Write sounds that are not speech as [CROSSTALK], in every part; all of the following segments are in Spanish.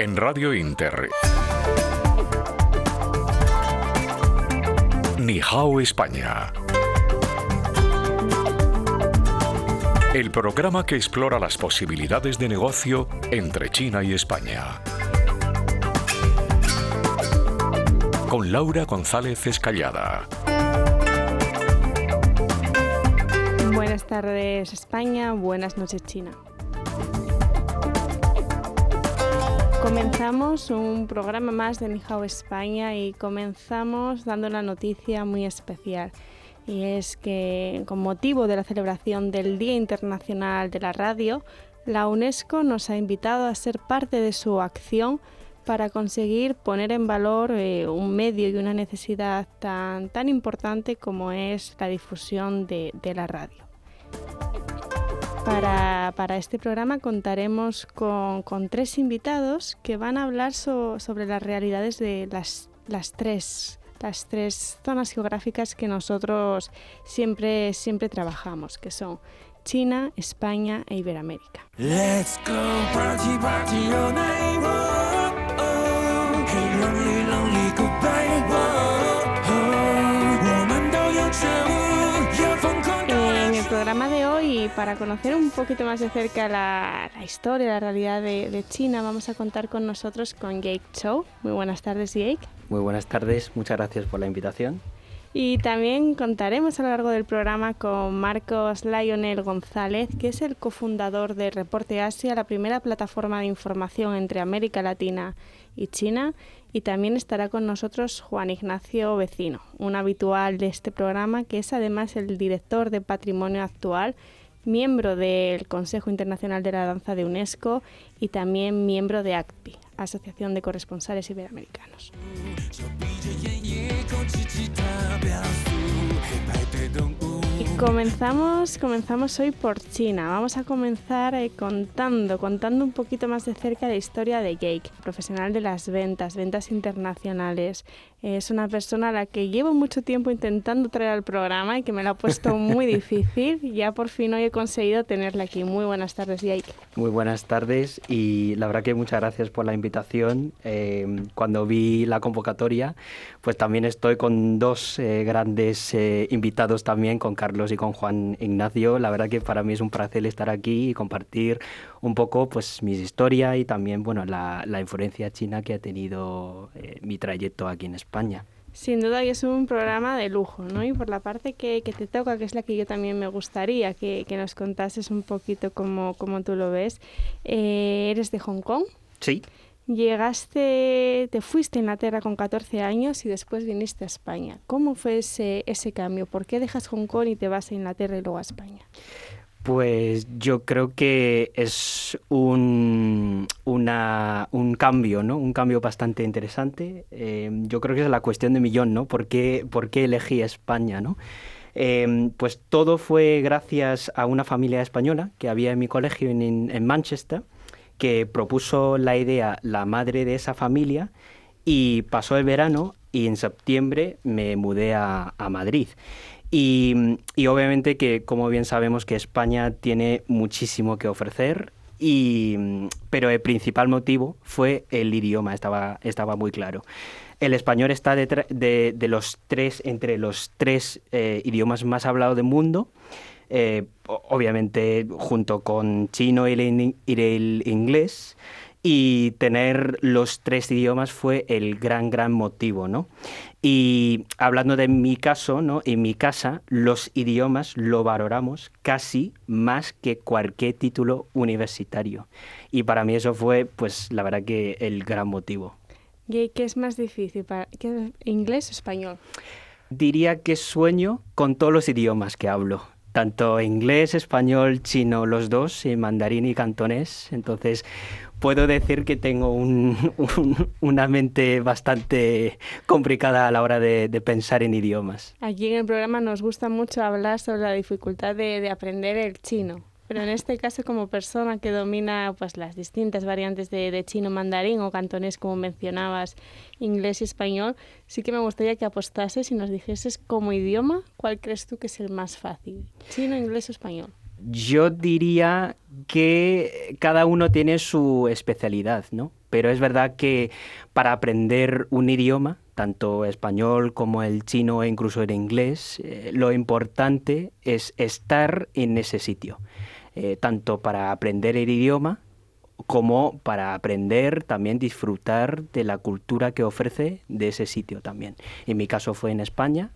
En Radio Inter. Nihao España. El programa que explora las posibilidades de negocio entre China y España. Con Laura González Escallada. Buenas tardes España, buenas noches China. Comenzamos un programa más de Nihao España y comenzamos dando una noticia muy especial. Y es que con motivo de la celebración del Día Internacional de la Radio, la UNESCO nos ha invitado a ser parte de su acción para conseguir poner en valor eh, un medio y una necesidad tan, tan importante como es la difusión de la radio. Para, este programa contaremos con, tres invitados que van a hablar sobre las realidades de las, tres las tres zonas geográficas que nosotros siempre, siempre trabajamos, que son China, España e Iberoamérica. Programa de hoy, para conocer un poquito más de cerca la, historia, la realidad de, China, vamos a contar con nosotros con Jake Chow. Muy buenas tardes, Jake. Muy buenas tardes, muchas gracias por la invitación. Y también contaremos a lo largo del programa con Marcos Lionel González, que es el cofundador de Reporte Asia, la primera plataforma de información entre América Latina y China y también estará con nosotros Juan Ignacio Vecino, un habitual de este programa que es además el director de Patrimonio Actual, miembro del Consejo Internacional de la Danza de UNESCO y también miembro de ACPI, Asociación de Corresponsales Iberoamericanos. Comenzamos, comenzamos hoy por China. Vamos a comenzar eh, contando, contando un poquito más de cerca la historia de Jake, profesional de las ventas, ventas internacionales. Es una persona a la que llevo mucho tiempo intentando traer al programa y que me lo ha puesto muy [LAUGHS] difícil. Ya por fin hoy he conseguido tenerla aquí. Muy buenas tardes, Jake. Muy buenas tardes y la verdad que muchas gracias por la invitación. Eh, cuando vi la convocatoria, pues también estoy con dos eh, grandes invitados también, con Carlos y con Juan Ignacio. La verdad que para mí es un placer estar aquí y compartir un poco pues mi historia y también bueno la, influencia china que ha tenido eh, mi trayecto aquí en España. Sin duda que es un programa de lujo, ¿no? Y por la parte que, te toca, que es la que yo también me gustaría que, nos contases un poquito cómo, cómo tú lo ves. Eh, ¿Eres de Hong Kong? Sí. Llegaste, te fuiste a Inglaterra con 14 años y después viniste a España. ¿Cómo fue ese, ese cambio? ¿Por qué dejas Hong Kong y te vas a Inglaterra y luego a España? Pues yo creo que es un, un cambio, ¿no? Un cambio bastante interesante. Eh, yo creo que es la cuestión de millón, ¿no? ¿Por qué, por qué elegí España, ¿no? Eh, pues todo fue gracias a una familia española que había en mi colegio en, en Manchester que propuso la idea la madre de esa familia y pasó el verano y en septiembre me mudé a, Madrid. Y, obviamente que, como bien sabemos, que España tiene muchísimo que ofrecer, y, pero el principal motivo fue el idioma, estaba, estaba muy claro. El español está de, de, los tres, entre los tres eh, idiomas más hablados del mundo eh, obviamente junto con chino y el, inglés, y tener los tres idiomas fue el gran, gran motivo, ¿no? Y hablando de mi caso, ¿no? En mi casa, los idiomas lo valoramos casi más que cualquier título universitario. Y para mí eso fue, pues, la verdad que el gran motivo. ¿Y qué es más difícil? Para, ¿Inglés o español? Diría que sueño con todos los idiomas que hablo tanto inglés, español, chino, los dos, y mandarín y cantonés. Entonces, puedo decir que tengo una mente bastante complicada a la hora de, pensar en idiomas. Aquí en el programa nos gusta mucho hablar sobre la dificultad de aprender el chino. Pero en este caso, como persona que domina pues, las distintas variantes de, chino mandarín o cantonés, como mencionabas, inglés y español, sí que me gustaría que apostases y nos dijeses como idioma, ¿cuál crees tú que es el más fácil? ¿Chino, inglés o español? Yo diría que cada uno tiene su especialidad, ¿no? Pero es verdad que para aprender un idioma, tanto español como el chino e incluso el inglés, eh, lo importante es estar en ese sitio, eh, tanto para aprender el idioma como para aprender, también disfrutar de la cultura que ofrece de ese sitio también. En mi caso fue en España.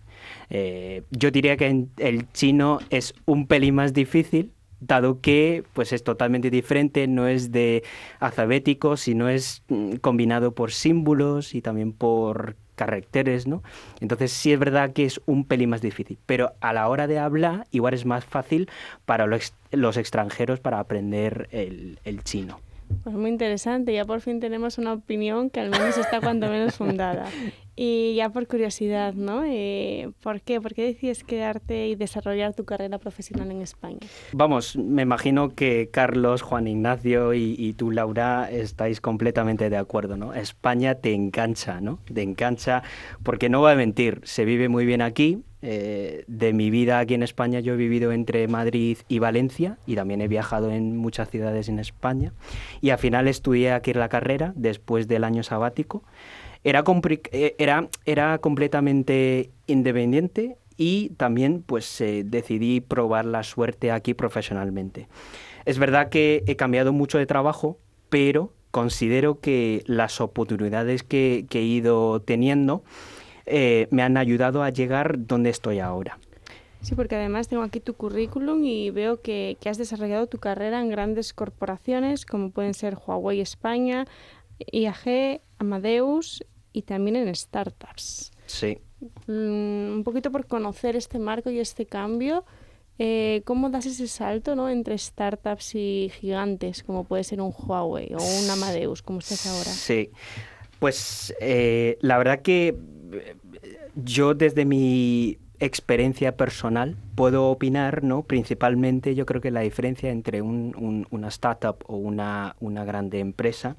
Eh, yo diría que el chino es un pelín más difícil, dado que pues es totalmente diferente, no es de alfabético, sino es mm, combinado por símbolos y también por caracteres, ¿no? Entonces sí es verdad que es un pelín más difícil, pero a la hora de hablar igual es más fácil para los, extranjeros para aprender el chino. Pues muy interesante, ya por fin tenemos una opinión que al menos está cuanto menos [LAUGHS] fundada. Y ya por curiosidad, ¿no? Eh, ¿Por qué? ¿Por qué decides quedarte y desarrollar tu carrera profesional en España? Vamos, me imagino que Carlos, Juan Ignacio y, y, tú, Laura, estáis completamente de acuerdo, ¿no? España te engancha, ¿no? Te engancha porque no va a mentir, se vive muy bien aquí, eh, de mi vida aquí en España yo he vivido entre Madrid y Valencia y también he viajado en muchas ciudades en España y al final estudié aquí la carrera después del año sabático. Era, eh, era, era completamente independiente y también pues eh, decidí probar la suerte aquí profesionalmente. Es verdad que he cambiado mucho de trabajo, pero considero que las oportunidades que, que he ido teniendo eh, me han ayudado a llegar donde estoy ahora. Sí, porque además tengo aquí tu currículum y veo que, has desarrollado tu carrera en grandes corporaciones como pueden ser Huawei España, IAG, Amadeus y también en startups. Sí. Mm, un poquito por conocer este marco y este cambio, eh, ¿cómo das ese salto ¿no? entre startups y gigantes como puede ser un Huawei o un Amadeus como estás ahora? Sí. Pues eh, la verdad que yo desde mi experiencia personal puedo opinar, ¿no? Principalmente yo creo que la diferencia entre una startup o una, una grande empresa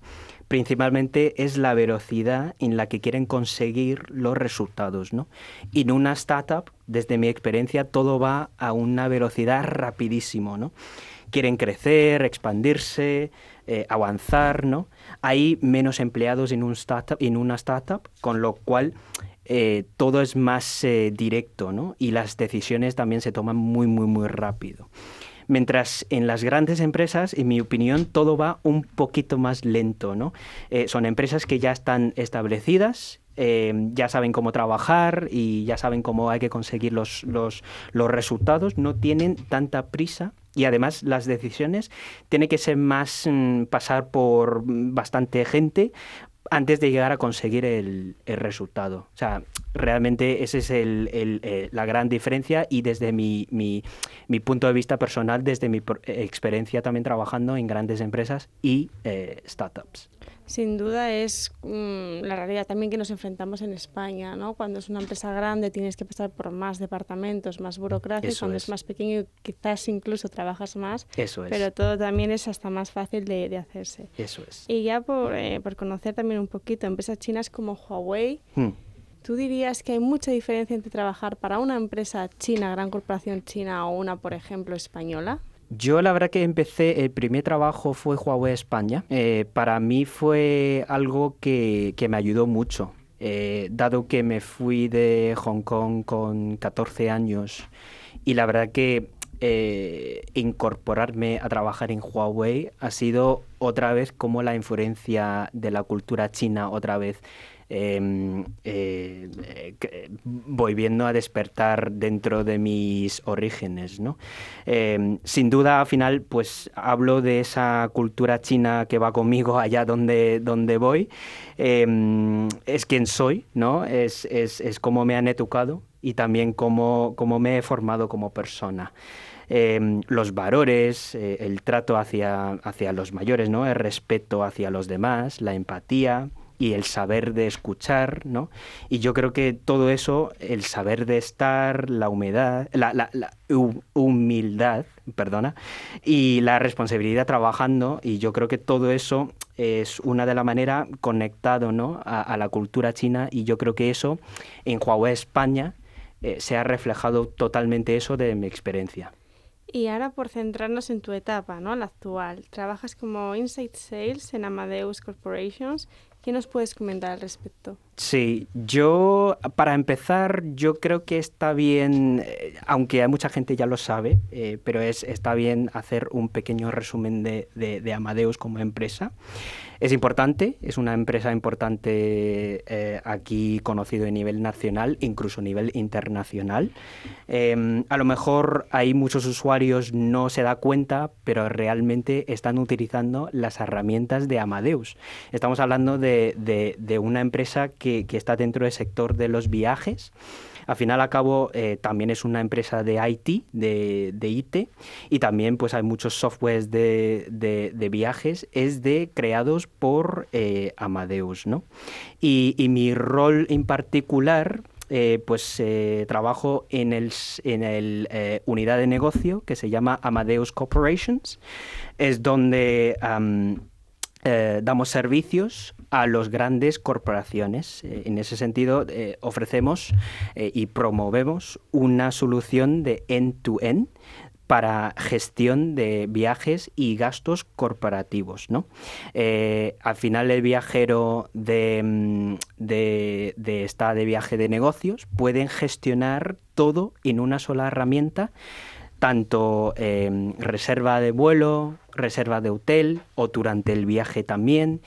principalmente es la velocidad en la que quieren conseguir los resultados, ¿no? Y en una startup, desde mi experiencia, todo va a una velocidad rapidísimo, ¿no? Quieren crecer, expandirse, eh, avanzar, ¿no? Hay menos empleados en, un en una startup, con lo cual eh, todo es más eh, directo, ¿no? Y las decisiones también se toman muy, muy, muy rápido. Mientras en las grandes empresas, en mi opinión, todo va un poquito más lento, ¿no? son empresas que ya están establecidas ya saben cómo trabajar y ya saben cómo hay que conseguir los, los, los, resultados, no tienen tanta prisa y además las decisiones tienen que ser más mm, pasar por bastante gente antes de llegar a conseguir el, resultado. O sea, realmente esa es el, eh, la gran diferencia y desde mi, mi, punto de vista personal, desde mi experiencia también trabajando en grandes empresas y eh, startups. Sin duda es mm, la realidad también que nos enfrentamos en España, ¿no? Cuando es una empresa grande tienes que pasar por más departamentos, más burocracia, cuando es. más pequeño quizás incluso trabajas más, Eso es. pero todo también es hasta más fácil de, de hacerse. Eso es. Y ya por, eh, por, conocer también un poquito empresas chinas como Huawei, hmm. ¿tú dirías que hay mucha diferencia entre trabajar para una empresa china, gran corporación china o una, por ejemplo, española? Yo la verdad que empecé, el primer trabajo fue Huawei España. Eh, para mí fue algo que, me ayudó mucho, eh, dado que me fui de Hong Kong con 14 años y la verdad que eh, incorporarme a trabajar en Huawei ha sido otra vez como la influencia de la cultura china otra vez Em, eh, voy viendo a despertar dentro de mis orígenes. Em, sin duda, al final, pues hablo de esa cultura china que va conmigo [LAUGHS] allá donde, donde voy. Em, es quien soy. Es, es, es cómo me han educado y también cómo, cómo me he formado como persona. los valores, eh, el trato hacia, hacia los mayores, el respeto hacia los demás, la empatía, y el saber de escuchar, ¿no? Y yo creo que todo eso, el saber de estar, la humedad, la, humildad, perdona, y la responsabilidad trabajando, y yo creo que todo eso es una de las maneras conectado, ¿no? A, la cultura china, y yo creo que eso en Huawei España eh, se ha reflejado totalmente eso de mi experiencia. Y ahora por centrarnos en tu etapa, ¿no? La actual. Trabajas como Inside Sales en Amadeus Corporations. ¿Qué nos puedes comentar al respecto? Sí, yo, para empezar, yo creo que está bien, eh, aunque mucha gente ya lo sabe, eh, pero es, está bien hacer un pequeño resumen de, Amadeus como empresa. Es importante, es una empresa importante eh, aquí conocido a nivel nacional, incluso a nivel internacional. Em, a lo mejor hay muchos usuarios no se da cuenta, pero realmente están utilizando las herramientas de Amadeus. Estamos hablando de, una empresa que, está dentro del sector de los viajes. Al final a cabo eh, también es una empresa de IT, de, IT, y también pues hay muchos softwares de, viajes, es de creados por eh, Amadeus, ¿no? Y, mi rol en particular eh, pues trabajo en el, en el unidad de negocio que se llama Amadeus Corporations. Es donde damos servicios a las grandes corporaciones. Eh, en ese sentido, eh, ofrecemos eh, y promovemos una solución de end-to-end para gestión de viajes y gastos corporativos. ¿no? al final el viajero de, mm, de, de, de viaje de negocios pueden gestionar todo en una sola herramienta tanto reserva de vuelo, reserva de hotel o durante el viaje también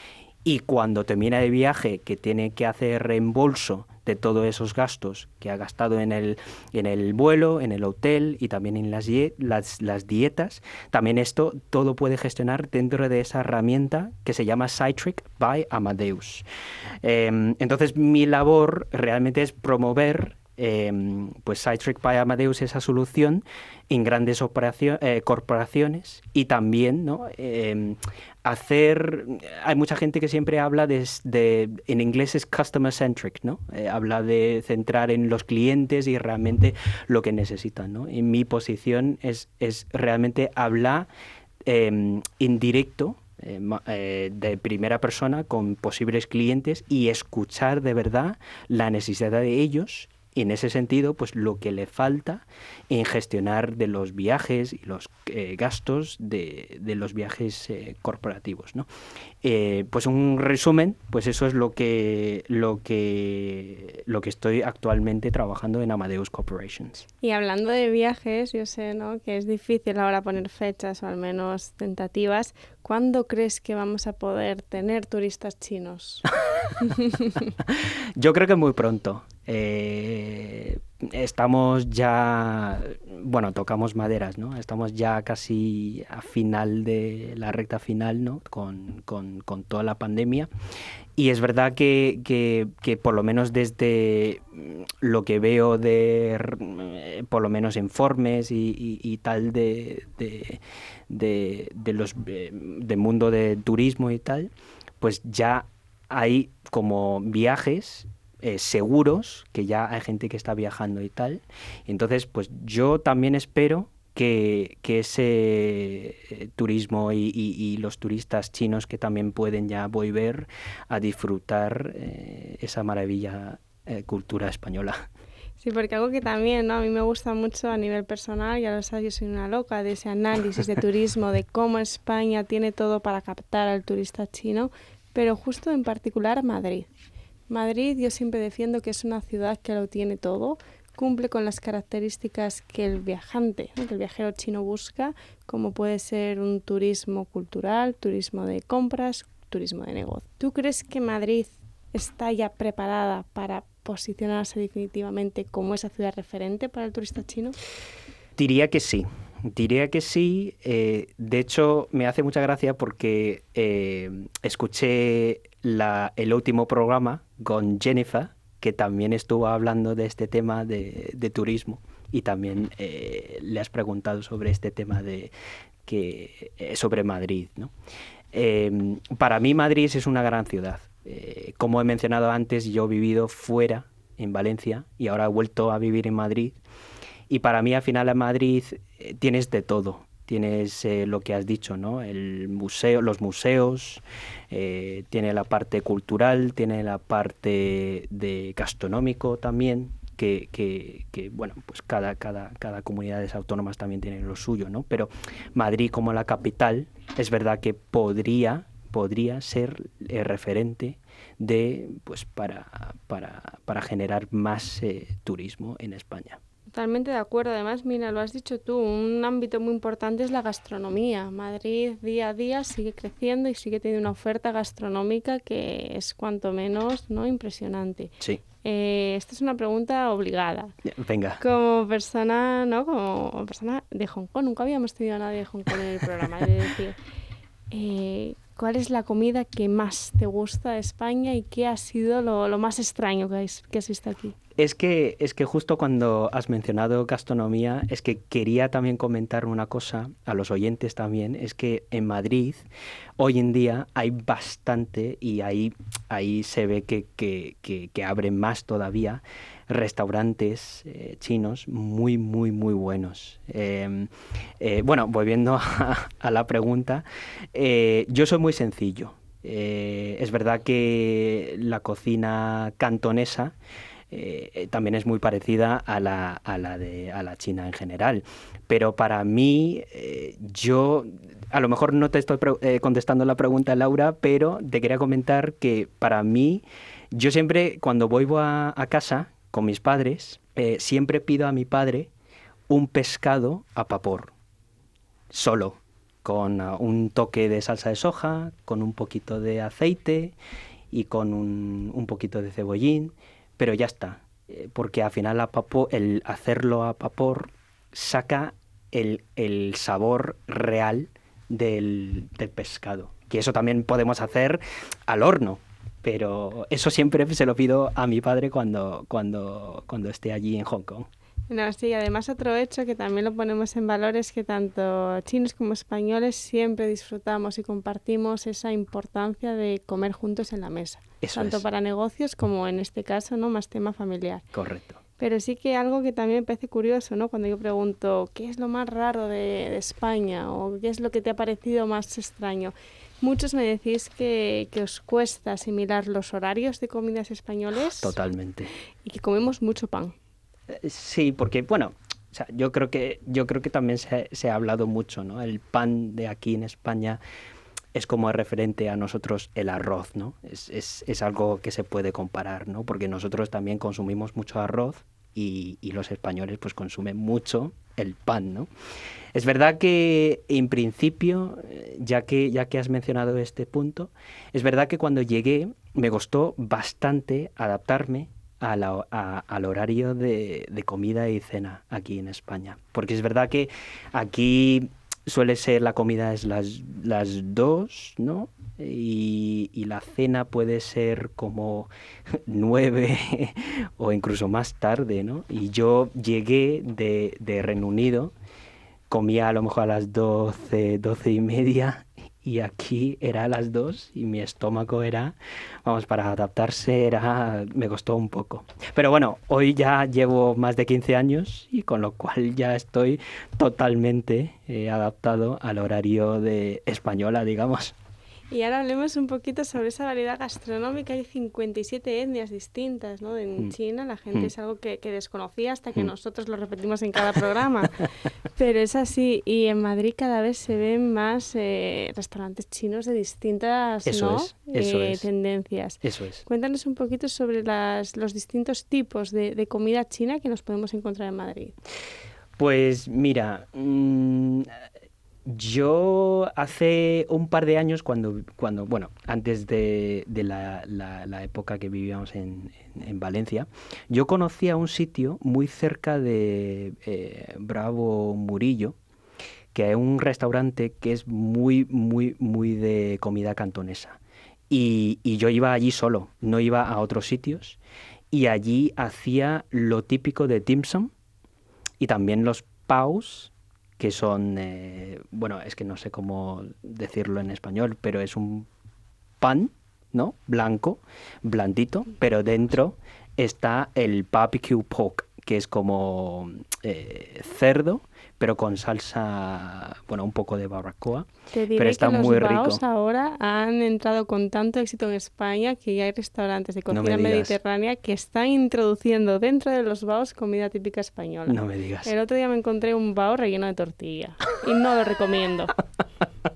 y cuando termina el viaje que tiene que hacer reembolso de todos esos gastos que ha gastado en el, en el vuelo, en el hotel y también en las, dietas, también esto todo puede gestionar dentro de esa herramienta que se llama Citric by Amadeus. Em, entonces mi labor realmente es promover eh, pues Citric by Amadeus esa solución en grandes eh, corporaciones y también ¿no? Em, hacer hay mucha gente que siempre habla de, en inglés es customer centric no eh, habla de centrar en los clientes y realmente lo que necesitan ¿no? en mi posición es, es realmente hablar em, en directo eh, de primera persona con posibles clientes y escuchar de verdad la necesidad de ellos y en ese sentido, pues lo que le falta en gestionar de los viajes y los eh, gastos de, los viajes eh, corporativos. ¿no? Eh, pues un resumen, pues eso es lo que, lo, que, lo que estoy actualmente trabajando en Amadeus Corporations. Y hablando de viajes, yo sé ¿no? que es difícil ahora poner fechas o al menos tentativas. ¿Cuándo crees que vamos a poder tener turistas chinos? [LAUGHS] yo creo que muy pronto. Eh, estamos ya, bueno, tocamos maderas, ¿no? Estamos ya casi a final de la recta final, ¿no? Con, toda la pandemia. Y es verdad que, que, por lo menos desde lo que veo de, por lo menos informes y, tal de, de, de, los, de mundo de turismo y tal, pues ya hay como viajes eh, seguros, que ya hay gente que está viajando y tal. Entonces, pues yo también espero que, ese eh, turismo y, los turistas chinos que también pueden ya volver a disfrutar eh, esa maravilla cultura española. Sí, porque algo que también ¿no? a mí me gusta mucho a nivel personal, ya lo sabes, yo soy una loca de ese análisis de turismo, de cómo España tiene todo para captar al turista chino, pero justo en particular Madrid. Madrid yo siempre defiendo que es una ciudad que lo tiene todo, cumple con las características que el viajante, que el viajero chino busca, como puede ser un turismo cultural, turismo de compras, turismo de negocio. ¿Tú crees que Madrid está ya preparada para posicionarse definitivamente como esa ciudad referente para el turista chino? Diría que sí. Diría que sí. Eh, de hecho, me hace mucha gracia porque eh, escuché el último programa con Jennifer, que también estuvo hablando de este tema de, turismo y también eh, le has preguntado sobre este tema de que sobre Madrid. para mí Madrid es una gran ciudad. como he mencionado antes, yo he vivido fuera, en Valencia, y ahora he vuelto a vivir en Madrid. Y para mí al final en Madrid eh, tienes de todo. Tienes eh, lo que has dicho, ¿no? El museo, los museos, eh, tiene la parte cultural, tiene la parte de gastronómico también, que, que, bueno, pues cada, cada, cada comunidad autónomas también tiene lo suyo, ¿no? Pero Madrid como la capital, es verdad que podría, podría ser el referente de, pues para, para, para generar más eh, turismo en España. Totalmente de acuerdo. Además, mira, lo has dicho tú, un ámbito muy importante es la gastronomía. Madrid día a día sigue creciendo y sigue teniendo una oferta gastronómica que es cuanto menos no impresionante. Sí. Eh, esta es una pregunta obligada. Venga. Como persona, ¿no? Como persona de Hong Kong, nunca habíamos tenido a nadie de Hong Kong en el programa. Es decir, eh, ¿cuál es la comida que más te gusta de España y qué ha sido lo, lo más extraño que has, que has visto aquí? Es que, es que justo cuando has mencionado gastronomía, es que quería también comentar una cosa a los oyentes también, es que en Madrid hoy en día hay bastante, y ahí, ahí se ve que, que, abren más todavía, restaurantes eh, chinos muy, muy, muy buenos. Em, eh, bueno, volviendo [LAUGHS] a, la pregunta, eh, yo soy muy sencillo. es verdad que la cocina cantonesa también es muy parecida a la, a la, de, a la China en general. Pero para mí, yo, a lo mejor no te estoy contestando la pregunta, Laura, pero te quería comentar que para mí, yo siempre, cuando voy a, a casa con mis padres, siempre pido a mi padre un pescado a vapor, solo, con uh, un toque de salsa de soja, con un poquito de aceite y con un, poquito de cebollín pero ya está, eh, porque al final a el hacerlo a vapor saca el, sabor real del, pescado. Que eso también podemos hacer al horno, pero eso siempre se lo pido a mi padre cuando, cuando, cuando esté allí en Hong Kong. No, sí, además otro hecho que también lo ponemos en valor es que tanto chinos como españoles siempre disfrutamos y compartimos esa importancia de comer juntos en la mesa. tanto para negocios como en este caso, ¿no? Más tema familiar. Correcto. Pero sí que algo que también me parece curioso, ¿no? Cuando yo pregunto, ¿qué es lo más raro de, de España? ¿O qué es lo que te ha parecido más extraño? Muchos me decís que, que, os cuesta asimilar los horarios de comidas españoles. [GASPS] Totalmente. Y que comemos mucho pan. Eh, sí, porque, bueno, o sea, yo creo que, yo creo que también se, se, ha hablado mucho, ¿no? El pan de aquí en España es como referente a nosotros el arroz, ¿no? Es, es, es algo que se puede comparar, ¿no? Porque nosotros también consumimos mucho arroz y, y, los españoles pues consumen mucho el pan, ¿no? Es verdad que en principio, ya que, ya que has mencionado este punto, es verdad que cuando llegué me costó bastante adaptarme al horario de, comida y cena aquí en España. Porque es verdad que aquí suele ser la comida es las, las dos, ¿no? Y, la cena puede ser como [LAUGHS] nueve [LAUGHS] o incluso más tarde, ¿no? Y yo llegué de, de Reino Unido, comía a lo mejor a las doce, doce y media y aquí era a las dos y mi estómago era, vamos, para adaptarse era, me costó un poco. Pero bueno, hoy ya llevo más de 15 años y con lo cual ya estoy totalmente eh, adaptado al horario de española, digamos. Y ahora hablemos un poquito sobre esa variedad gastronómica. Hay 57 etnias distintas, ¿no? En mm. China la gente mm. es algo que, desconocía hasta que mm. nosotros lo repetimos en cada programa. [LAUGHS] Pero es así. Y en Madrid cada vez se ven más eh, restaurantes chinos de distintas eh, tendencias. Eso es. Cuéntanos un poquito sobre las, los distintos tipos de, de comida china que nos podemos encontrar en Madrid. Pues mira, yo hace un par de años, cuando, cuando bueno, antes de, la, la, época que vivíamos en, en, Valencia, yo conocía un sitio muy cerca de eh, Bravo Murillo, que es un restaurante que es muy, muy, muy de comida cantonesa. Y, y yo iba allí solo, no iba a otros sitios, y allí hacía lo típico de dim sum y también los paus que son, eh, bueno, es que no sé cómo decirlo en español, pero es un pan, ¿no? Blanco, blandito, pero dentro está el barbecue pork, que es como eh, cerdo, pero con salsa, bueno, un poco de barbacoa. pero está que muy los rico. ahora han entrado con tanto éxito en España que ya hay restaurantes de cocina mediterránea que están introduciendo dentro de los baos comida típica española. No me digas. El otro día me encontré un bao relleno de tortilla y no lo recomiendo.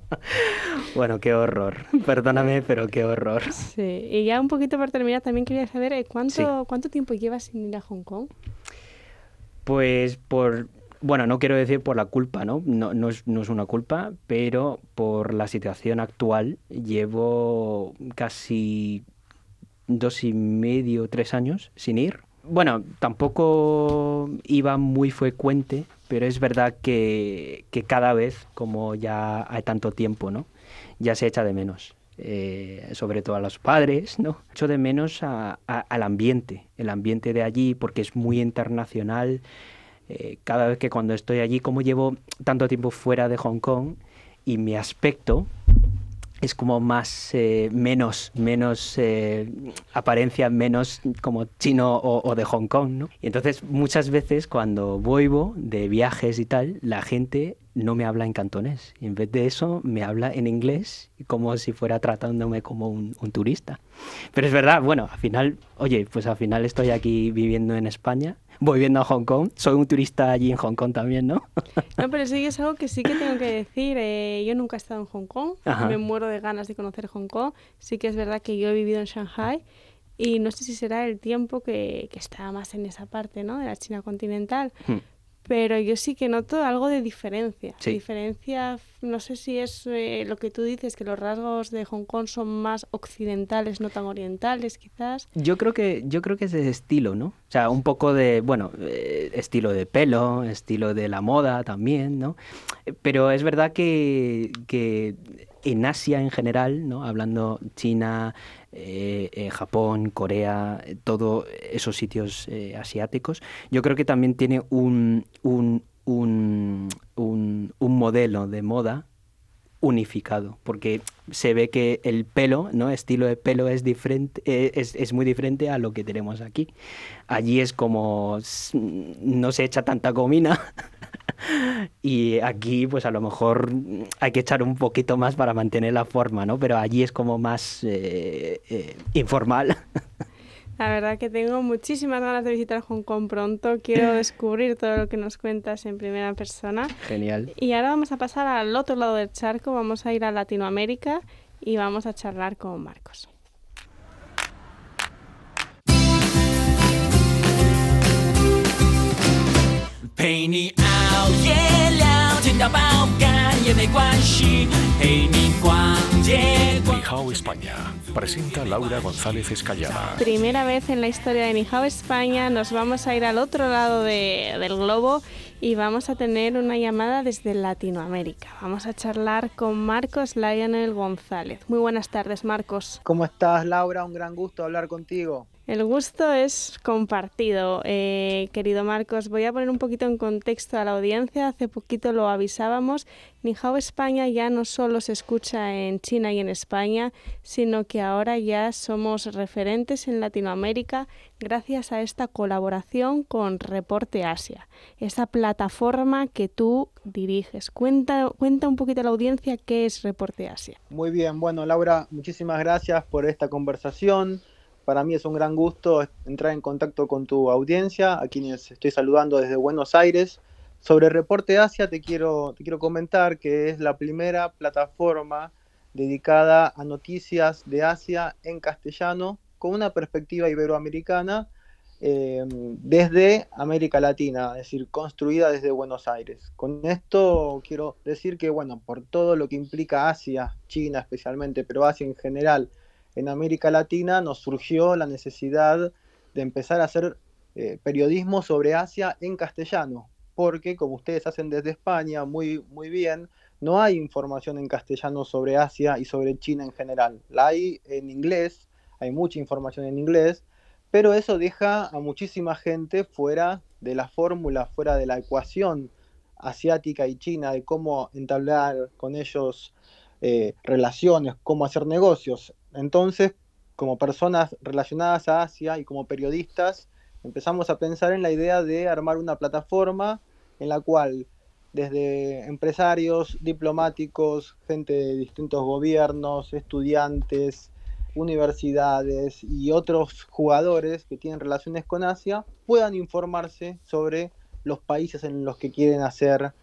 [LAUGHS] bueno, qué horror. Perdóname, pero qué horror. Sí, y ya un poquito para terminar, también quería saber eh, cuánto, cuánto tiempo llevas sin ir a Hong Kong. Pues por bueno, no quiero decir por la culpa, ¿no? No, es, una culpa, pero por la situación actual llevo casi dos y medio, tres años sin ir. Bueno, tampoco iba muy frecuente, pero es verdad que, que cada vez, como ya hay tanto tiempo, ¿no? Ya se echa de menos. Eh, sobre todo a los padres, ¿no? Echo de menos al ambiente, el ambiente de allí, porque es muy internacional. Eh, cada vez que cuando estoy allí, como llevo tanto tiempo fuera de Hong Kong y mi aspecto es como más, eh, menos, menos eh, apariencia, menos como chino o, de Hong Kong, ¿no? Y entonces muchas veces cuando vuelvo de viajes y tal, la gente no me habla en cantonés. Y en vez de eso me habla en inglés como si fuera tratándome como un, un turista. Pero es verdad, bueno, al final, oye, pues al final estoy aquí viviendo en España voy viendo a Hong Kong. Soy un turista allí en Hong Kong también, ¿no? [LAUGHS] no, pero sí es algo que sí que tengo que decir. Eh, yo nunca he estado en Hong Kong. Me muero de ganas de conocer Hong Kong. Sí que es verdad que yo he vivido en Shanghai y no sé si será el tiempo que, que está más en esa parte, ¿no? De la China continental. Hmm pero yo sí que noto algo de diferencia. Diferencia, no sé si es eh, lo que tú dices, que los rasgos de Hong Kong son más occidentales, no tan orientales, quizás. Yo creo que, yo creo que es de estilo, ¿no? O sea, un poco de, bueno, eh, estilo de pelo, estilo de la moda también, ¿no? Pero es verdad que, que en Asia en general, ¿no? Hablando China, eh, eh, Japón, Corea, eh, todos esos sitios asiáticos, yo creo que también tiene un, un, un, un, modelo de moda unificado, porque se ve que el pelo, ¿no? Estilo de pelo es diferente, es, es, muy diferente a lo que tenemos aquí. Allí es como no se echa tanta comina [LAUGHS] y aquí pues a lo mejor hay que echar un poquito más para mantener la forma, ¿no? Pero allí es como más eh, eh, informal. La verdad que tengo muchísimas ganas de visitar Hong Kong pronto. Quiero [LAUGHS] descubrir todo lo que nos cuentas en primera persona. Genial. Y ahora vamos a pasar al otro lado del charco, vamos a ir a Latinoamérica y vamos a charlar con Marcos. Nihao España presenta Laura González Escallada. Primera vez en la historia de Nihao España nos vamos a ir al otro lado del globo y vamos a tener una llamada desde Latinoamérica. Vamos a charlar con Marcos Lionel González. Muy buenas tardes, Marcos. ¿Cómo estás, Laura? Un gran gusto hablar contigo. El gusto es compartido. Eh, querido Marcos, voy a poner un poquito en contexto a la audiencia. Hace poquito lo avisábamos. Nihao España ya no solo se escucha en China y en España, sino que ahora ya somos referentes en Latinoamérica gracias a esta colaboración con Reporte Asia, esa plataforma que tú diriges. Cuenta, cuenta un poquito a la audiencia qué es Reporte Asia. Muy bien, bueno Laura, muchísimas gracias por esta conversación. Para mí es un gran gusto entrar en contacto con tu audiencia, a quienes estoy saludando desde Buenos Aires. Sobre Reporte Asia te quiero, te quiero comentar que es la primera plataforma dedicada a noticias de Asia en castellano con una perspectiva iberoamericana eh, desde América Latina, es decir, construida desde Buenos Aires. Con esto quiero decir que, bueno, por todo lo que implica Asia, China especialmente, pero Asia en general, en América Latina nos surgió la necesidad de empezar a hacer eh, periodismo sobre Asia en castellano, porque como ustedes hacen desde España muy, muy bien, no hay información en castellano sobre Asia y sobre China en general. La hay en inglés, hay mucha información en inglés, pero eso deja a muchísima gente fuera de la fórmula, fuera de la ecuación asiática y china de cómo entablar con ellos eh, relaciones, cómo hacer negocios. Entonces, como personas relacionadas a Asia y como periodistas, empezamos a pensar en la idea de armar una plataforma en la cual desde empresarios, diplomáticos, gente de distintos gobiernos, estudiantes, universidades y otros jugadores que tienen relaciones con Asia puedan informarse sobre los países en los que quieren hacer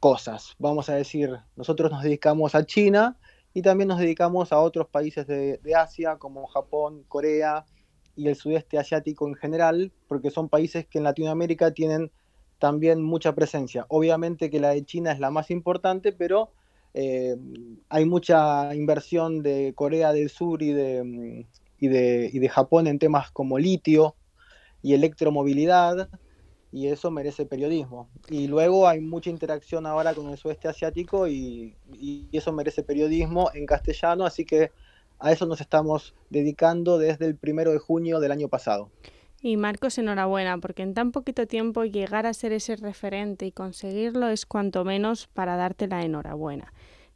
cosas. Vamos a decir, nosotros nos dedicamos a China y también nos dedicamos a otros países de, Asia como Japón, Corea y el sudeste asiático en general, porque son países que en Latinoamérica tienen también mucha presencia. Obviamente que la de China es la más importante, pero eh, hay mucha inversión de Corea del Sur y de, y de, Japón en temas como litio y electromovilidad, y eso merece periodismo. Y luego hay mucha interacción ahora con el sudeste asiático y, y, eso merece periodismo en castellano, así que a eso nos estamos dedicando desde el primero de junio del año pasado. Y Marcos, enhorabuena, porque en tan poquito tiempo llegar a ser ese referente y conseguirlo es cuanto menos para darte la enhorabuena.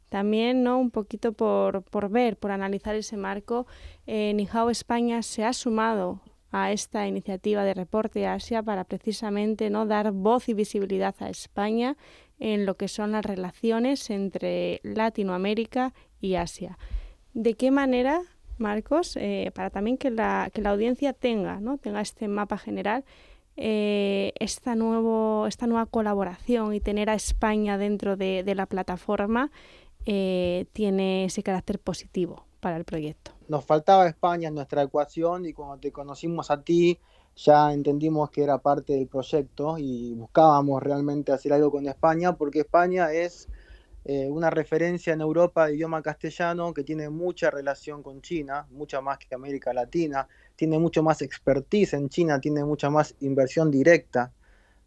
También, ¿no? Un poquito por, por ver, por analizar ese marco, eh, España se ha sumado a esta iniciativa de Reporte Asia para precisamente ¿no? dar voz y visibilidad a España en lo que son las relaciones entre Latinoamérica y Asia. ¿De qué manera Marcos, eh, para también que la, que la audiencia tenga, ¿no? tenga este mapa general, eh, esta, nuevo, esta nueva colaboración y tener a España dentro de, la plataforma eh, tiene ese carácter positivo para el proyecto. Nos faltaba España en nuestra ecuación y cuando te conocimos a ti ya entendimos que era parte del proyecto y buscábamos realmente hacer algo con España porque España es eh, una referencia en Europa idioma castellano que tiene mucha relación con China, mucha más que América Latina, tiene mucho más expertise en China, tiene mucha más inversión directa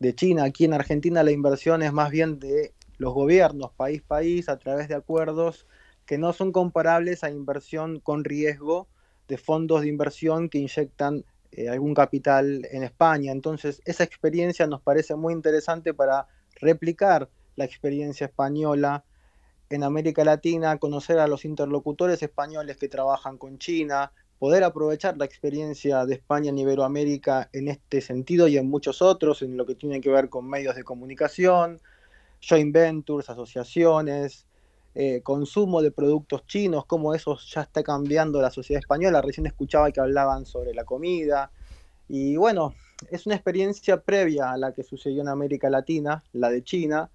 de China. Aquí en Argentina la inversión es más bien de los gobiernos, país país, a través de acuerdos que no son comparables a inversión con riesgo de fondos de inversión que inyectan eh, algún capital en España. Entonces, esa experiencia nos parece muy interesante para replicar la experiencia española en América Latina, conocer a los interlocutores españoles que trabajan con China, poder aprovechar la experiencia de España en Iberoamérica en este sentido y en muchos otros, en lo que tiene que ver con medios de comunicación, joint ventures, asociaciones, eh, consumo de productos chinos, cómo eso ya está cambiando la sociedad española. Recién escuchaba que hablaban sobre la comida. Y bueno, es una experiencia previa a la que sucedió en América Latina, la de China,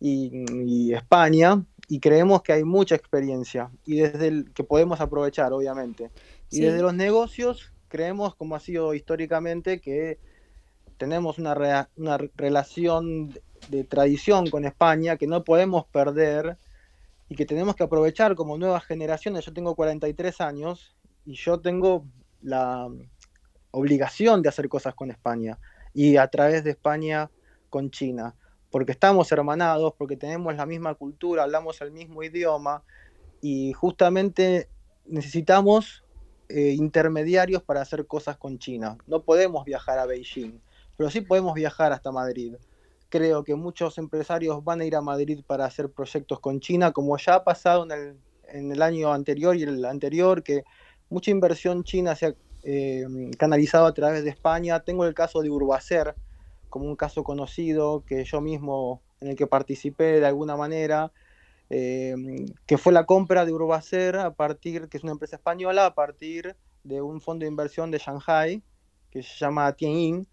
y, España y creemos que hay mucha experiencia y desde el que podemos aprovechar, obviamente. Y desde los negocios creemos, como ha sido históricamente, que tenemos una, una relación de tradición con España que no podemos perder y que tenemos que aprovechar como nuevas generaciones. Yo tengo 43 años y yo tengo la obligación de hacer cosas con España y a través de España con China porque estamos hermanados, porque tenemos la misma cultura, hablamos el mismo idioma y justamente necesitamos eh, intermediarios para hacer cosas con China. No podemos viajar a Beijing, pero sí podemos viajar hasta Madrid. Creo que muchos empresarios van a ir a Madrid para hacer proyectos con China, como ya ha pasado en el, en el año anterior y el anterior, que mucha inversión china se ha eh, canalizado a través de España. Tengo el caso de Urbacer, como un caso conocido que yo mismo en el que participé de alguna manera, eh, que fue la compra de Urbacer a partir, que es una empresa española, a partir de un fondo de inversión de Shanghai, que se llama Tianyin.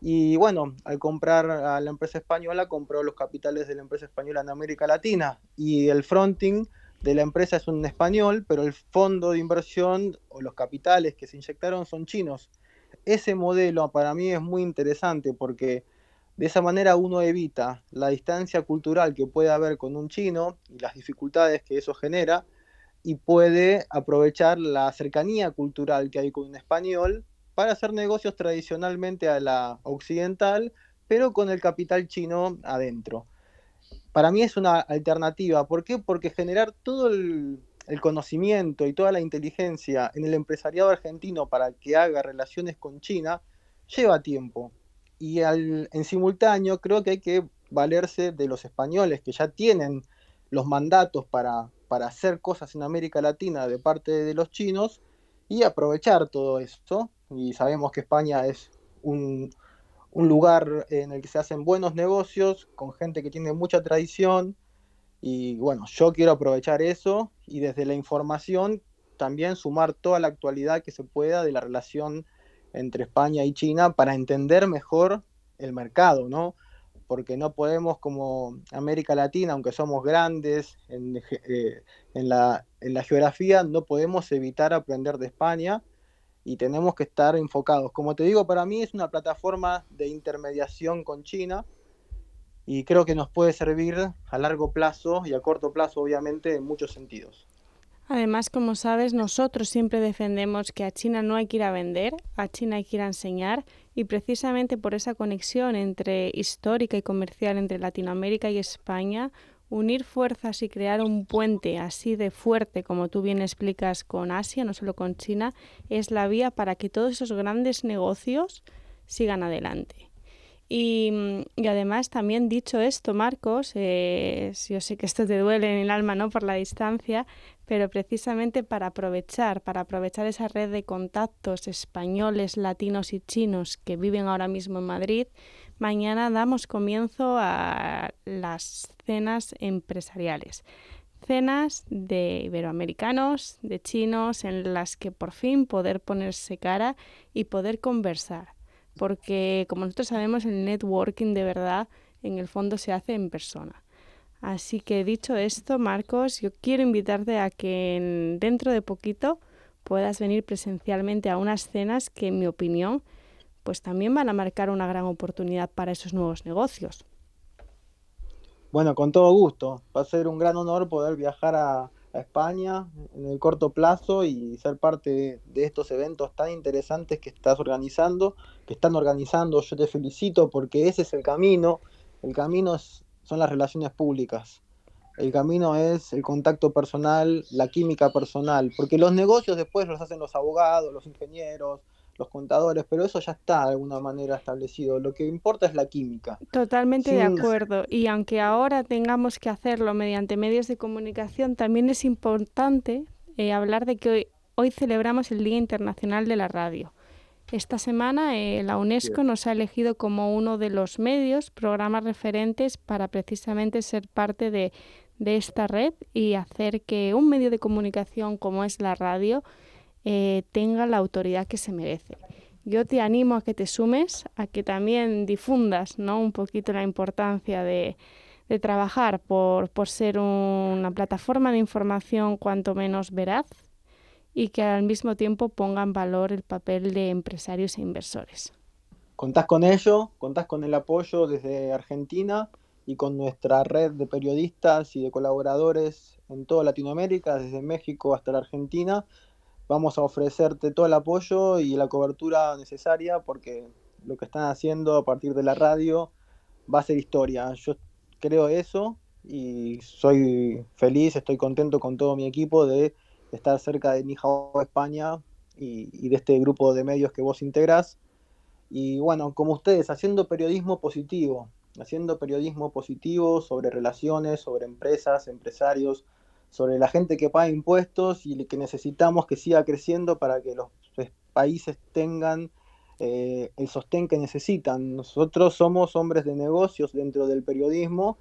Y bueno, al comprar a la empresa española, compró los capitales de la empresa española en América Latina. Y el fronting de la empresa es un español, pero el fondo de inversión o los capitales que se inyectaron son chinos ese modelo para mí es muy interesante porque de esa manera uno evita la distancia cultural que puede haber con un chino y las dificultades que eso genera y puede aprovechar la cercanía cultural que hay con un español para hacer negocios tradicionalmente a la occidental, pero con el capital chino adentro. Para mí es una alternativa. ¿Por qué? Porque generar todo el conocimiento y toda la inteligencia en el empresariado argentino para que haga relaciones con China lleva tiempo. Y en simultáneo creo que hay que valerse de los españoles que ya tienen los mandatos para, para hacer cosas en América Latina de parte de los chinos y aprovechar todo esto. Y sabemos que España es un, un lugar en el que se hacen buenos negocios, con gente que tiene mucha tradición. Y bueno, yo quiero aprovechar eso y desde la información también sumar toda la actualidad que se pueda de la relación entre España y China para entender mejor el mercado, ¿no? Porque no podemos como América Latina, aunque somos grandes en, eh, en, la, en la geografía, no podemos evitar aprender de España y tenemos que estar enfocados. Como te digo, para mí es una plataforma de intermediación con China y creo que nos puede servir a largo plazo y a corto plazo, obviamente, en muchos sentidos. Además, como sabes, nosotros siempre defendemos que a China no hay que ir a vender, a China hay que ir a enseñar y precisamente por esa conexión entre histórica y comercial entre Latinoamérica y España, unir fuerzas y crear un puente así de fuerte como tú bien explicas con Asia, no solo con China, es la vía para que todos esos grandes negocios sigan adelante. Y, además también dicho esto, Marcos, eh, yo sé que esto te duele en el alma, ¿no? Por la distancia, pero precisamente para aprovechar, para aprovechar esa red de contactos españoles, latinos y chinos que viven ahora mismo en Madrid, mañana damos comienzo a las cenas empresariales. Cenas de iberoamericanos, de chinos, en las que por fin poder ponerse cara y poder conversar porque como nosotros sabemos el networking de verdad en el fondo se hace en persona. Así que dicho esto, Marcos, yo quiero invitarte a que dentro de poquito puedas venir presencialmente a unas cenas que, en mi opinión, pues también van a marcar una gran oportunidad para esos nuevos negocios. Bueno, con todo gusto. Va a ser un gran honor poder viajar a, España en el corto plazo y ser parte de estos eventos tan interesantes que estás organizando, que están organizando. Yo te felicito porque ese es el camino. El camino son las relaciones públicas. El camino es el contacto personal, la química personal, porque los negocios después los hacen los abogados, los ingenieros, los contadores, pero eso ya está de alguna manera establecido. Lo que importa es la química. Totalmente de acuerdo. Y aunque ahora tengamos que hacerlo mediante medios de comunicación, también es importante eh, hablar de que hoy, celebramos el Día Internacional de la Radio. Esta semana eh, la UNESCO nos ha elegido como uno de los medios, programas referentes para precisamente ser parte de, de esta red y hacer que un medio de comunicación como es la radio eh, tenga la autoridad que se merece. Yo te animo a que te sumes, a que también difundas ¿no? un poquito la importancia de, de trabajar por, por ser una plataforma de información cuanto menos veraz y que al mismo tiempo ponga en valor el papel de empresarios e inversores. Contás con ello, contás con el apoyo desde Argentina y con nuestra red de periodistas y de colaboradores en toda Latinoamérica, desde México hasta la Argentina, vamos a ofrecerte todo el apoyo y la cobertura necesaria porque lo que están haciendo a partir de la radio va a ser historia. Yo creo eso y soy feliz, estoy contento con todo mi equipo de estar cerca de Nijao España y, de este grupo de medios que vos integras. Y bueno, como ustedes, haciendo periodismo positivo, haciendo periodismo positivo sobre relaciones, sobre empresas, empresarios, sobre la gente que paga impuestos y que necesitamos que siga creciendo para que los países tengan eh, el sostén que necesitan. Nosotros somos hombres de negocios dentro del periodismo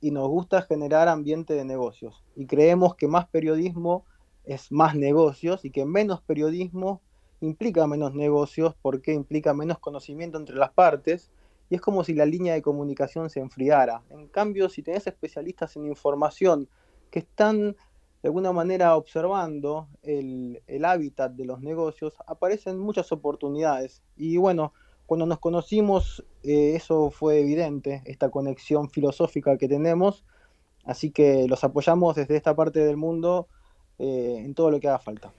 y nos gusta generar ambiente de negocios. Y creemos que más periodismo es más negocios y que menos periodismo implica menos negocios porque implica menos conocimiento entre las partes y es como si la línea de comunicación se enfriara. En cambio, si tenés especialistas en información que están de alguna manera observando el, hábitat de los negocios, aparecen muchas oportunidades. Y bueno, cuando nos conocimos, eh, eso fue evidente, esta conexión filosófica que tenemos. Así que los apoyamos desde esta parte del mundo eh, en todo lo que haga falta.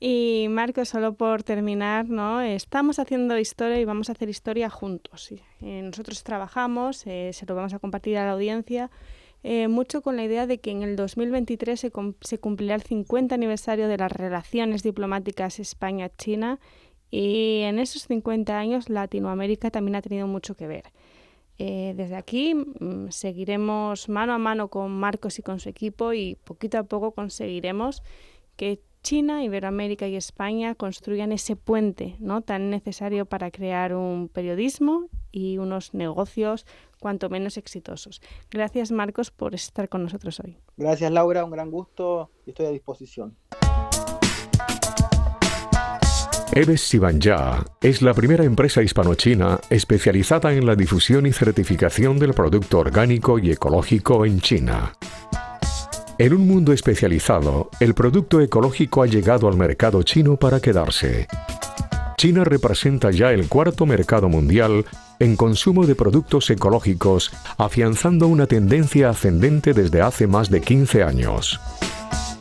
Y Marco, solo por terminar, ¿no? Estamos haciendo historia y vamos a hacer historia juntos. Eh, nosotros trabajamos, se lo vamos a compartir a la audiencia eh, mucho con la idea de que en el 2023 se, se cumplirá el 50 aniversario de las relaciones diplomáticas España-China y en esos 50 años Latinoamérica también ha tenido mucho que ver. Eh, desde aquí mm, seguiremos mano a mano con Marcos y con su equipo y poquito a poco conseguiremos que China, Iberoamérica y España construyan ese puente ¿no? tan necesario para crear un periodismo y unos negocios cuanto menos exitosos. Gracias Marcos por estar con nosotros hoy. Gracias Laura, un gran gusto y estoy a disposición. Eves Sibanja es la primera empresa hispano-china especializada en la difusión y certificación del producto orgánico y ecológico en China. En un mundo especializado, el producto ecológico ha llegado al mercado chino para quedarse. China representa ya el cuarto mercado mundial en consumo de productos ecológicos, afianzando una tendencia ascendente desde hace más de 15 años.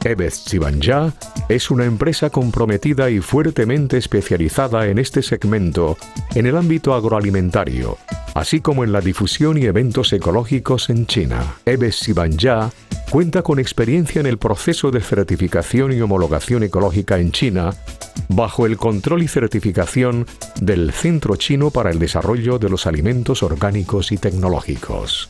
Ebez Chibanja es una empresa comprometida y fuertemente especializada en este segmento en el ámbito agroalimentario, así como en la difusión y eventos ecológicos en China. Ebez Chibanja cuenta con experiencia en el proceso de certificación y homologación ecológica en China, bajo el control y certificación del Centro Chino para el Desarrollo de los Alimentos Orgánicos y Tecnológicos.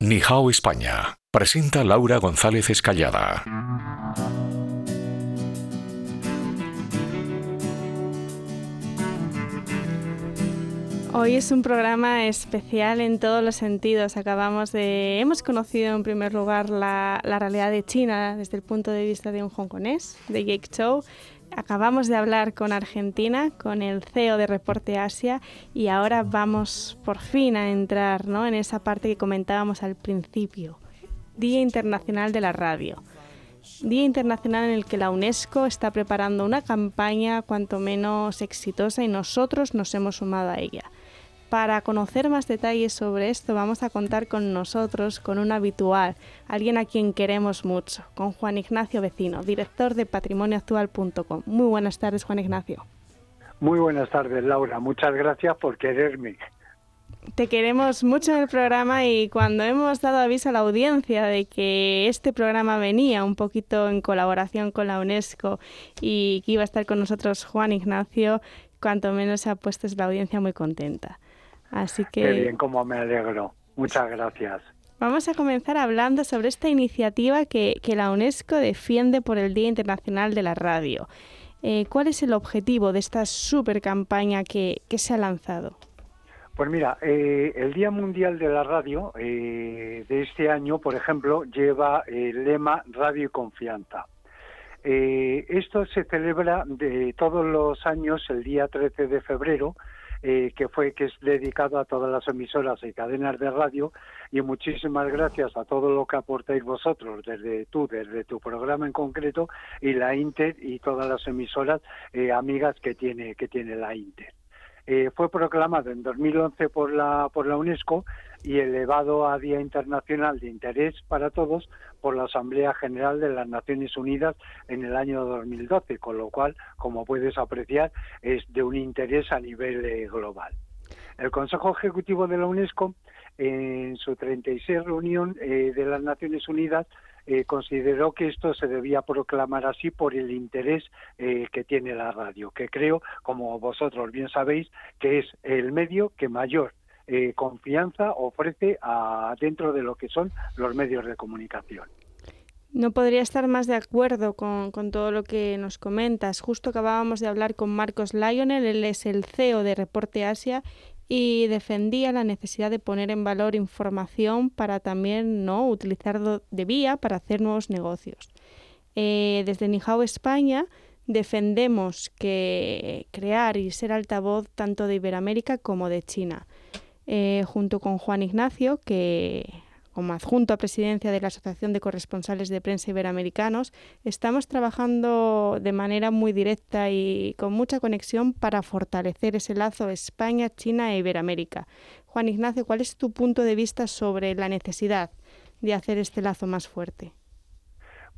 Nihao España. Presenta Laura González Escallada. Hoy es un programa especial en todos los sentidos. Acabamos de, hemos conocido en primer lugar la, la realidad de China desde el punto de vista de un hongkonés, de Jake Chow. Acabamos de hablar con Argentina, con el CEO de Reporte Asia, y ahora vamos por fin a entrar ¿no? en esa parte que comentábamos al principio, Día Internacional de la Radio. Día Internacional en el que la UNESCO está preparando una campaña cuanto menos exitosa y nosotros nos hemos sumado a ella. Para conocer más detalles sobre esto vamos a contar con nosotros, con un habitual, alguien a quien queremos mucho, con Juan Ignacio Vecino, director de patrimonioactual.com. Muy buenas tardes, Juan Ignacio. Muy buenas tardes, Laura. Muchas gracias por quererme. Te queremos mucho en el programa y cuando hemos dado aviso a la audiencia de que este programa venía un poquito en colaboración con la UNESCO y que iba a estar con nosotros Juan Ignacio, cuanto menos se ha puesto la audiencia muy contenta. Así que... Qué bien, como me alegro. Muchas gracias. Vamos a comenzar hablando sobre esta iniciativa que, que la UNESCO defiende por el Día Internacional de la Radio. Eh, ¿Cuál es el objetivo de esta super campaña que, que se ha lanzado? Pues mira, eh, el Día Mundial de la Radio eh, de este año, por ejemplo, lleva el lema Radio y Confianza. Eh, esto se celebra de todos los años el día 13 de febrero eh, que fue que es dedicado a todas las emisoras y cadenas de radio. Y muchísimas gracias a todo lo que aportáis vosotros desde tú desde tu programa en concreto y la Inter y todas las emisoras eh, amigas que tiene que tiene la Inter. Eh, fue proclamado en 2011 por la por la UNESCO y elevado a Día Internacional de Interés para Todos por la Asamblea General de las Naciones Unidas en el año 2012, con lo cual, como puedes apreciar, es de un interés a nivel eh, global. El Consejo Ejecutivo de la UNESCO, en su 36 reunión eh, de las Naciones Unidas, eh, consideró que esto se debía proclamar así por el interés que tiene la radio, que creo, como vosotros bien sabéis, que es el medio que mayor eh, confianza ofrece a, dentro de lo que son los medios de comunicación. No podría estar más de acuerdo con, todo lo que nos comentas. Justo acabábamos de hablar con Marcos Lionel, él es el CEO de Reporte Asia y defendía la necesidad de poner en valor información para también no utilizar de vía para hacer nuevos negocios. Eh, desde Nihao España defendemos que crear y ser altavoz tanto de Iberoamérica como de China. Eh, junto con Juan Ignacio, que como adjunto a presidencia de la Asociación de Corresponsales de Prensa Iberoamericanos, estamos trabajando de manera muy directa y con mucha conexión para fortalecer ese lazo España, China e Iberoamérica. Juan Ignacio, ¿cuál es tu punto de vista sobre la necesidad de hacer este lazo más fuerte?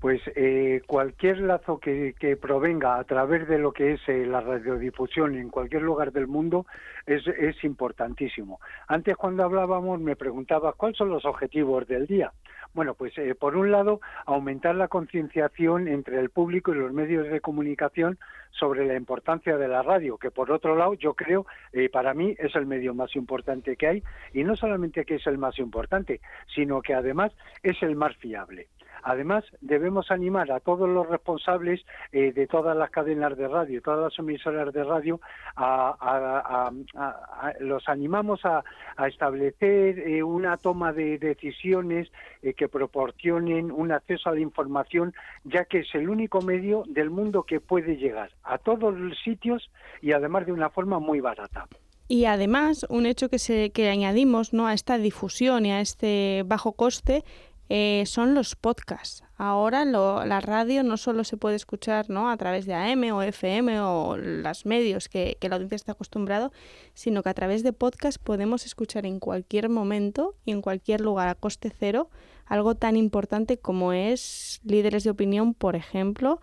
Pues eh, cualquier lazo que, provenga a través de lo que es eh, la radiodifusión en cualquier lugar del mundo es, importantísimo. Antes cuando hablábamos me preguntaba cuáles son los objetivos del día. Bueno, pues eh, por un lado, aumentar la concienciación entre el público y los medios de comunicación sobre la importancia de la radio, que por otro lado yo creo, para mí es el medio más importante que hay, y no solamente que es el más importante, sino que además es el más fiable. Además, debemos animar a todos los responsables eh, de todas las cadenas de radio, todas las emisoras de radio, a, los animamos a, establecer eh, una toma de decisiones eh, que proporcionen un acceso a la información, ya que es el único medio del mundo que puede llegar a todos los sitios y además de una forma muy barata. Y además, un hecho que, se, que añadimos ¿no? a esta difusión y a este bajo coste eh, son los podcasts. Ahora la radio no solo se puede escuchar ¿no? a través de AM o FM o los medios que, que la audiencia está acostumbrado, sino que a través de podcast podemos escuchar en cualquier momento y en cualquier lugar a coste cero algo tan importante como es líderes de opinión, por ejemplo,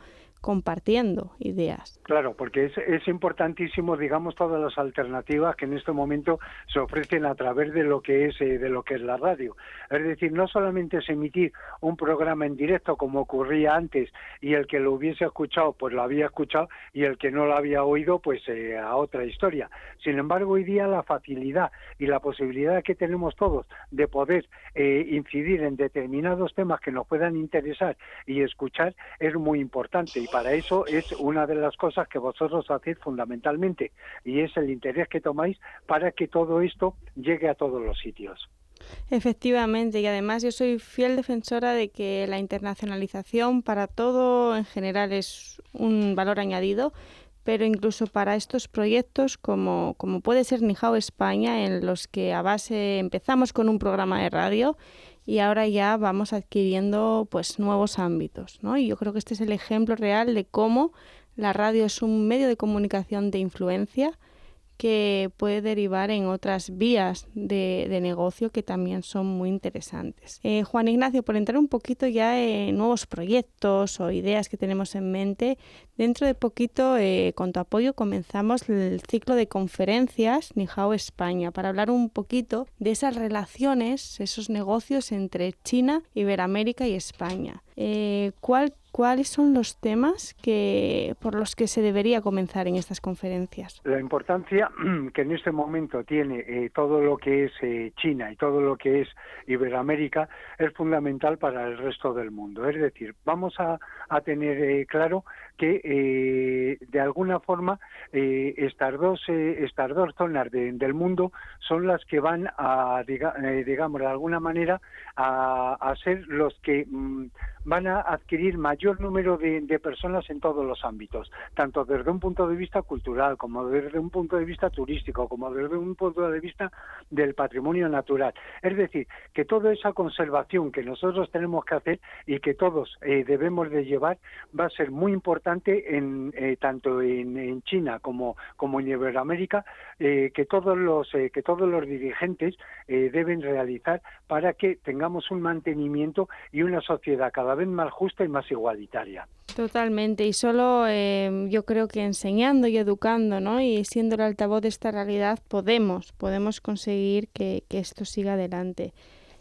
compartiendo ideas. Claro, porque es, es, importantísimo, digamos, todas las alternativas que en este momento se ofrecen a través de lo que es eh, de lo que es la radio. Es decir, no solamente es emitir un programa en directo como ocurría antes y el que lo hubiese escuchado pues lo había escuchado y el que no lo había oído pues eh, a otra historia. Sin embargo, hoy día la facilidad y la posibilidad que tenemos todos de poder eh, incidir en determinados temas que nos puedan interesar y escuchar es muy importante y para eso es una de las cosas que vosotros hacéis fundamentalmente y es el interés que tomáis para que todo esto llegue a todos los sitios. Efectivamente, y además yo soy fiel defensora de que la internacionalización para todo en general es un valor añadido, pero incluso para estos proyectos como, como puede ser Nijao España, en los que a base empezamos con un programa de radio y ahora ya vamos adquiriendo pues nuevos ámbitos, ¿no? Y yo creo que este es el ejemplo real de cómo la radio es un medio de comunicación de influencia que puede derivar en otras vías de, negocio que también son muy interesantes. Eh, Juan Ignacio, por entrar un poquito ya en nuevos proyectos o ideas que tenemos en mente, dentro de poquito, eh, con tu apoyo, comenzamos el ciclo de conferencias Nihao España para hablar un poquito de esas relaciones, esos negocios entre China, Iberoamérica y España. Eh, ¿Cuál ¿cuáles son los temas que, por los que se debería comenzar en estas conferencias? La importancia [CLEARS THROAT] que en este momento tiene eh, todo lo que es eh, China y todo lo que es Iberoamérica es fundamental para el resto del mundo. Es decir, vamos a, tener eh, claro que de alguna forma estas, dos, estas dos zonas del mundo son las que van a, digamos, de alguna manera a, ser los que mm, van a adquirir mayor número de, personas en todos los ámbitos, tanto desde un punto de vista cultural, como desde un punto de vista turístico, como desde un punto de vista del patrimonio natural. Es decir, que toda esa conservación que nosotros tenemos que hacer y que todos eh, debemos de llevar va a ser muy importante en, eh, tanto en, China como, como en Iberoamérica, eh, que todos los que todos los dirigentes deben realizar para que tengamos un mantenimiento y una sociedad cada más justa y más igualitaria. Totalmente, y solo eh, yo creo que enseñando y educando, ¿no? Y siendo el altavoz de esta realidad podemos, podemos conseguir que, que esto siga adelante.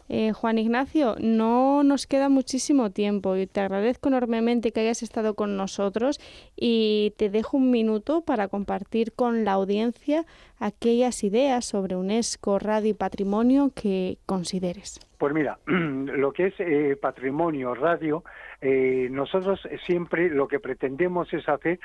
Eh, Juan Ignacio, no nos queda muchísimo tiempo y te agradezco enormemente que hayas estado con nosotros y te dejo un minuto para compartir con la audiencia aquellas ideas sobre UNESCO, radio y patrimonio que consideres. Pues mira, [CLEARS THROAT] lo que es eh, patrimonio, radio, eh, nosotros siempre lo que pretendemos es hacer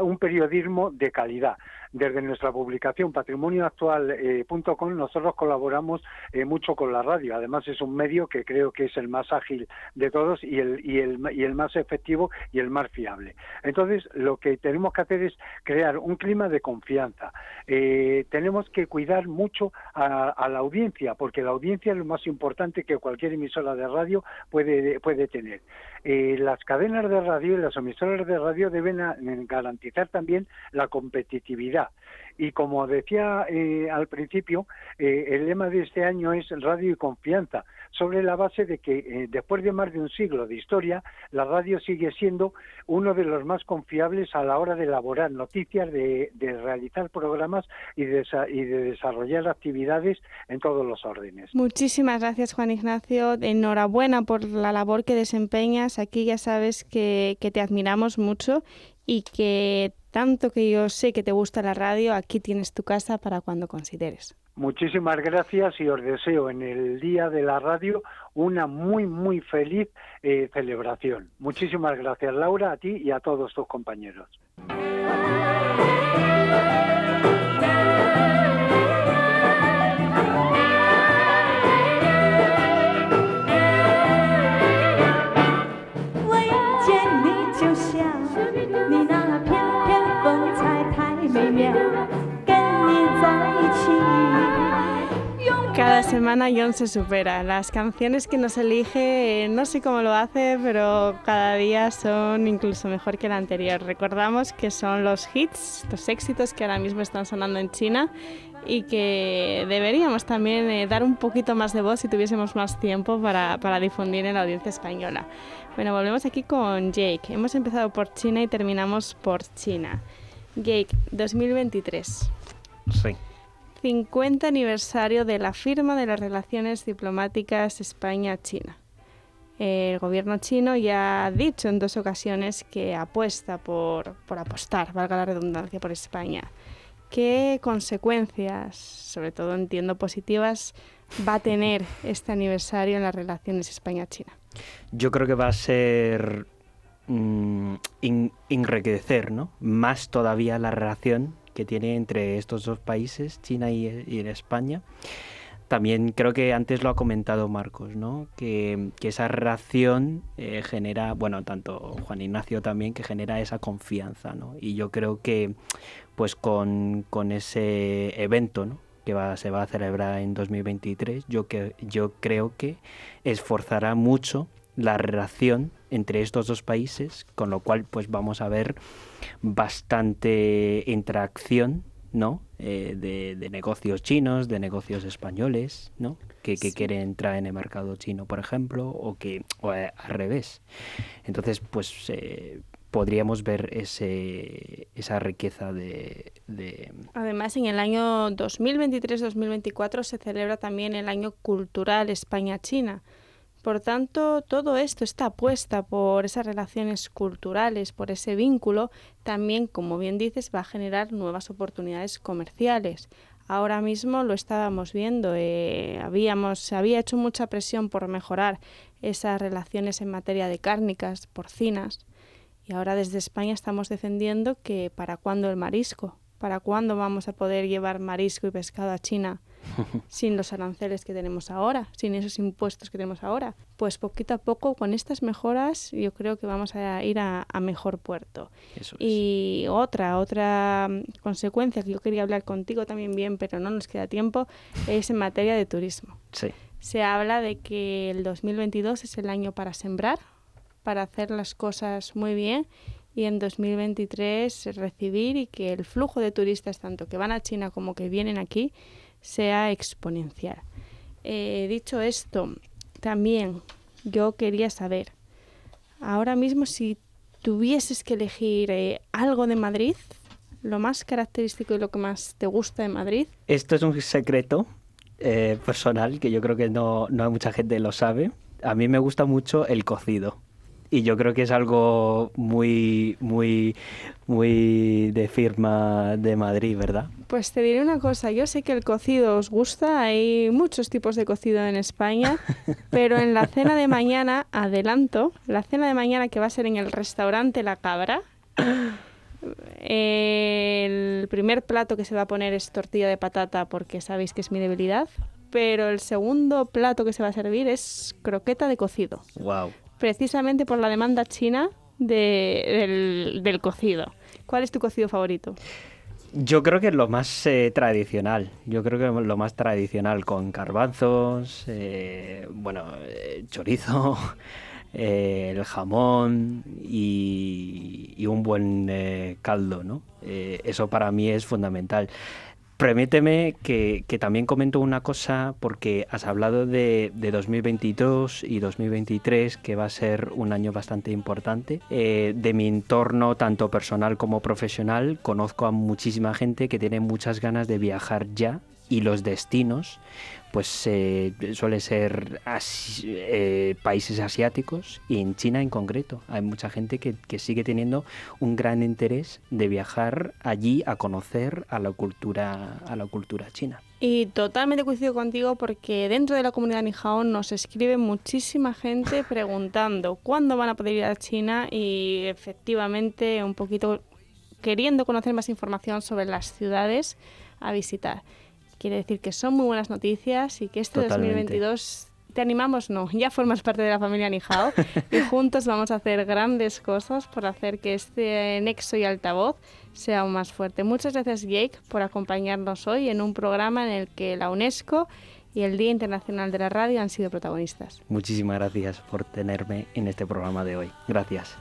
un periodismo de calidad desde nuestra publicación patrimonioactual.com nosotros colaboramos eh, mucho con la radio. Además es un medio que creo que es el más ágil de todos y el, y el, y el más efectivo y el más fiable. Entonces lo que tenemos que hacer es crear un clima de confianza. Eh, tenemos que cuidar mucho a, la audiencia porque la audiencia es lo más importante que cualquier emisora de radio puede, puede tener. Eh, las cadenas de radio y las emisoras de radio deben garantizar también la competitividad. Y como decía eh, al principio, eh, el lema de este año es radio y confianza, sobre la base de que eh, después de más de un siglo de historia, la radio sigue siendo uno de los más confiables a la hora de elaborar noticias, de, realizar programas y de, y de desarrollar actividades en todos los órdenes. Muchísimas gracias, Juan Ignacio. Enhorabuena por la labor que desempeñas. Aquí ya sabes que, que te admiramos mucho y que tanto que yo sé que te gusta la radio, aquí tienes tu casa para cuando consideres. Muchísimas gracias y os deseo en el Día de la Radio una muy, muy feliz eh, celebración. Muchísimas gracias, Laura, a ti y a todos tus compañeros. Semana John se supera. Las canciones que nos elige, no sé cómo lo hace, pero cada día son incluso mejor que la anterior. Recordamos que son los hits, los éxitos que ahora mismo están sonando en China y que deberíamos también eh, dar un poquito más de voz si tuviésemos más tiempo para, para difundir en la audiencia española. Bueno, volvemos aquí con Jake. Hemos empezado por China y terminamos por China. Jake, 2023. Sí. 50 aniversario de la firma de las relaciones diplomáticas España-China. El gobierno chino ya ha dicho en dos ocasiones que apuesta por, por apostar, valga la redundancia, por España. ¿Qué consecuencias, sobre todo entiendo positivas, va a tener este aniversario en las relaciones España-China? Yo creo que va a ser mm, enriquecer ¿no? más todavía la relación que tiene entre estos dos países, China y, España. También creo que antes lo ha comentado Marcos, ¿no? que, esa relación eh, genera, bueno, tanto Juan Ignacio también, que genera esa confianza. ¿no? Y yo creo que pues con, ese evento ¿no? que va, se va a celebrar en 2023, yo, que, yo creo que esforzará mucho la relación entre estos dos países, con lo cual pues vamos a ver bastante interacción ¿no? Eh, de, negocios chinos, de negocios españoles, ¿no? Que, quieren entrar en el mercado chino, por ejemplo, o que o al revés. Entonces, pues eh, podríamos ver ese, esa riqueza de, de... Además, en el año 2023-2024 se celebra también el año cultural España-China por tanto, todo esto está apuesta por esas relaciones culturales, por ese vínculo, también, como bien dices, va a generar nuevas oportunidades comerciales. Ahora mismo lo estábamos viendo, eh, habíamos, se había hecho mucha presión por mejorar esas relaciones en materia de cárnicas, porcinas, y ahora desde España estamos defendiendo que para cuándo el marisco, para cuándo vamos a poder llevar marisco y pescado a China [LAUGHS] sin los aranceles que tenemos ahora, sin esos impuestos que tenemos ahora. Pues poquito a poco, con estas mejoras, yo creo que vamos a ir a, mejor puerto. Y otra, otra mm, consecuencia que yo quería hablar contigo también bien, pero no nos queda tiempo, es en materia de turismo. Se habla de que el 2022 es el año para sembrar, para hacer las cosas muy bien y en 2023 recibir y que el flujo de turistas, tanto que van a China como que vienen aquí, sea exponencial. Eh, dicho esto, también yo quería saber, ahora mismo si tuvieses que elegir eh, algo de Madrid, lo más característico y lo que más te gusta de Madrid. Esto es un secreto eh, personal que yo creo que no, no mucha gente lo sabe. A mí me gusta mucho el cocido y yo creo que es algo muy, muy, muy de firma de Madrid, ¿verdad? Pues te diré una cosa, yo sé que el cocido os gusta, hay muchos tipos de cocido en España, [LAUGHS] pero en la cena de mañana, adelanto, la cena de mañana que va a ser en el restaurante La Cabra, el primer plato que se va a poner es tortilla de patata porque sabéis que es mi debilidad, pero el segundo plato que se va a servir es croqueta de cocido. Wow precisamente por la demanda china del, cocido. ¿Cuál es tu cocido favorito? Yo creo que es lo más eh, tradicional. Yo creo que es lo más tradicional con garbanzos, eh, bueno, eh, chorizo, [LAUGHS] el jamón y, y un buen caldo, ¿no? eso para mí es fundamental. Permíteme que, también comento una cosa porque has hablado de, 2022 y 2023 que va a ser un año bastante importante. Eh, de mi entorno, tanto personal como profesional, conozco a muchísima gente que tiene muchas ganas de viajar ya y los destinos pues eh, suele ser eh, países asiáticos y en China en concreto. Hay mucha gente que, sigue teniendo un gran interés de viajar allí a conocer a la cultura, a la cultura china. Y totalmente coincido contigo porque dentro de la comunidad Nihao nos escribe muchísima gente [LAUGHS] preguntando cuándo van a poder ir a China y efectivamente un poquito queriendo conocer más información sobre las ciudades a visitar. Quiere decir que son muy buenas noticias y que este 2022 te animamos, no, ya formas parte de la familia Nihao y [LAUGHS] juntos vamos a hacer grandes cosas por hacer que este nexo y altavoz sea aún más fuerte. Muchas gracias Jake por acompañarnos hoy en un programa en el que la UNESCO y el Día Internacional de la Radio han sido protagonistas. Muchísimas gracias por tenerme en este programa de hoy. Gracias.